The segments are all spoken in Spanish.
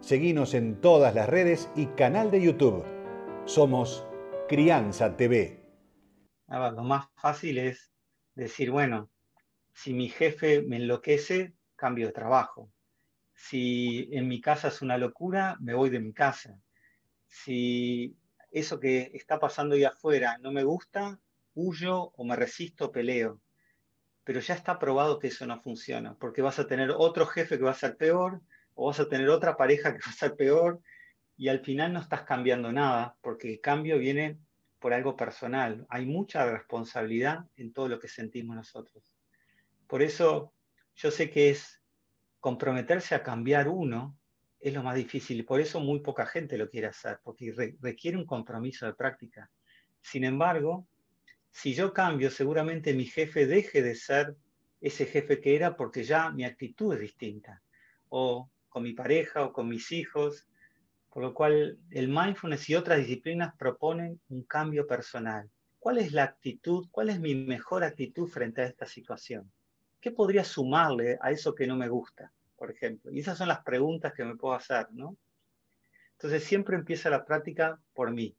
Seguinos en todas las redes y canal de YouTube. Somos Crianza TV. lo más fácil es decir, bueno, si mi jefe me enloquece, cambio de trabajo. Si en mi casa es una locura, me voy de mi casa. Si eso que está pasando ahí afuera no me gusta, huyo o me resisto, peleo. Pero ya está probado que eso no funciona, porque vas a tener otro jefe que va a ser peor, o vas a tener otra pareja que va a ser peor y al final no estás cambiando nada porque el cambio viene por algo personal. Hay mucha responsabilidad en todo lo que sentimos nosotros. Por eso yo sé que es comprometerse a cambiar uno es lo más difícil y por eso muy poca gente lo quiere hacer, porque requiere un compromiso de práctica. Sin embargo, si yo cambio, seguramente mi jefe deje de ser ese jefe que era porque ya mi actitud es distinta. O con mi pareja o con mis hijos, por lo cual el mindfulness y otras disciplinas proponen un cambio personal. ¿Cuál es la actitud, cuál es mi mejor actitud frente a esta situación? ¿Qué podría sumarle a eso que no me gusta, por ejemplo? Y esas son las preguntas que me puedo hacer, ¿no? Entonces siempre empieza la práctica por mí.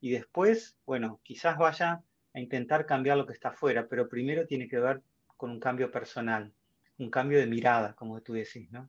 Y después, bueno, quizás vaya a intentar cambiar lo que está afuera, pero primero tiene que ver con un cambio personal, un cambio de mirada, como tú decís, ¿no?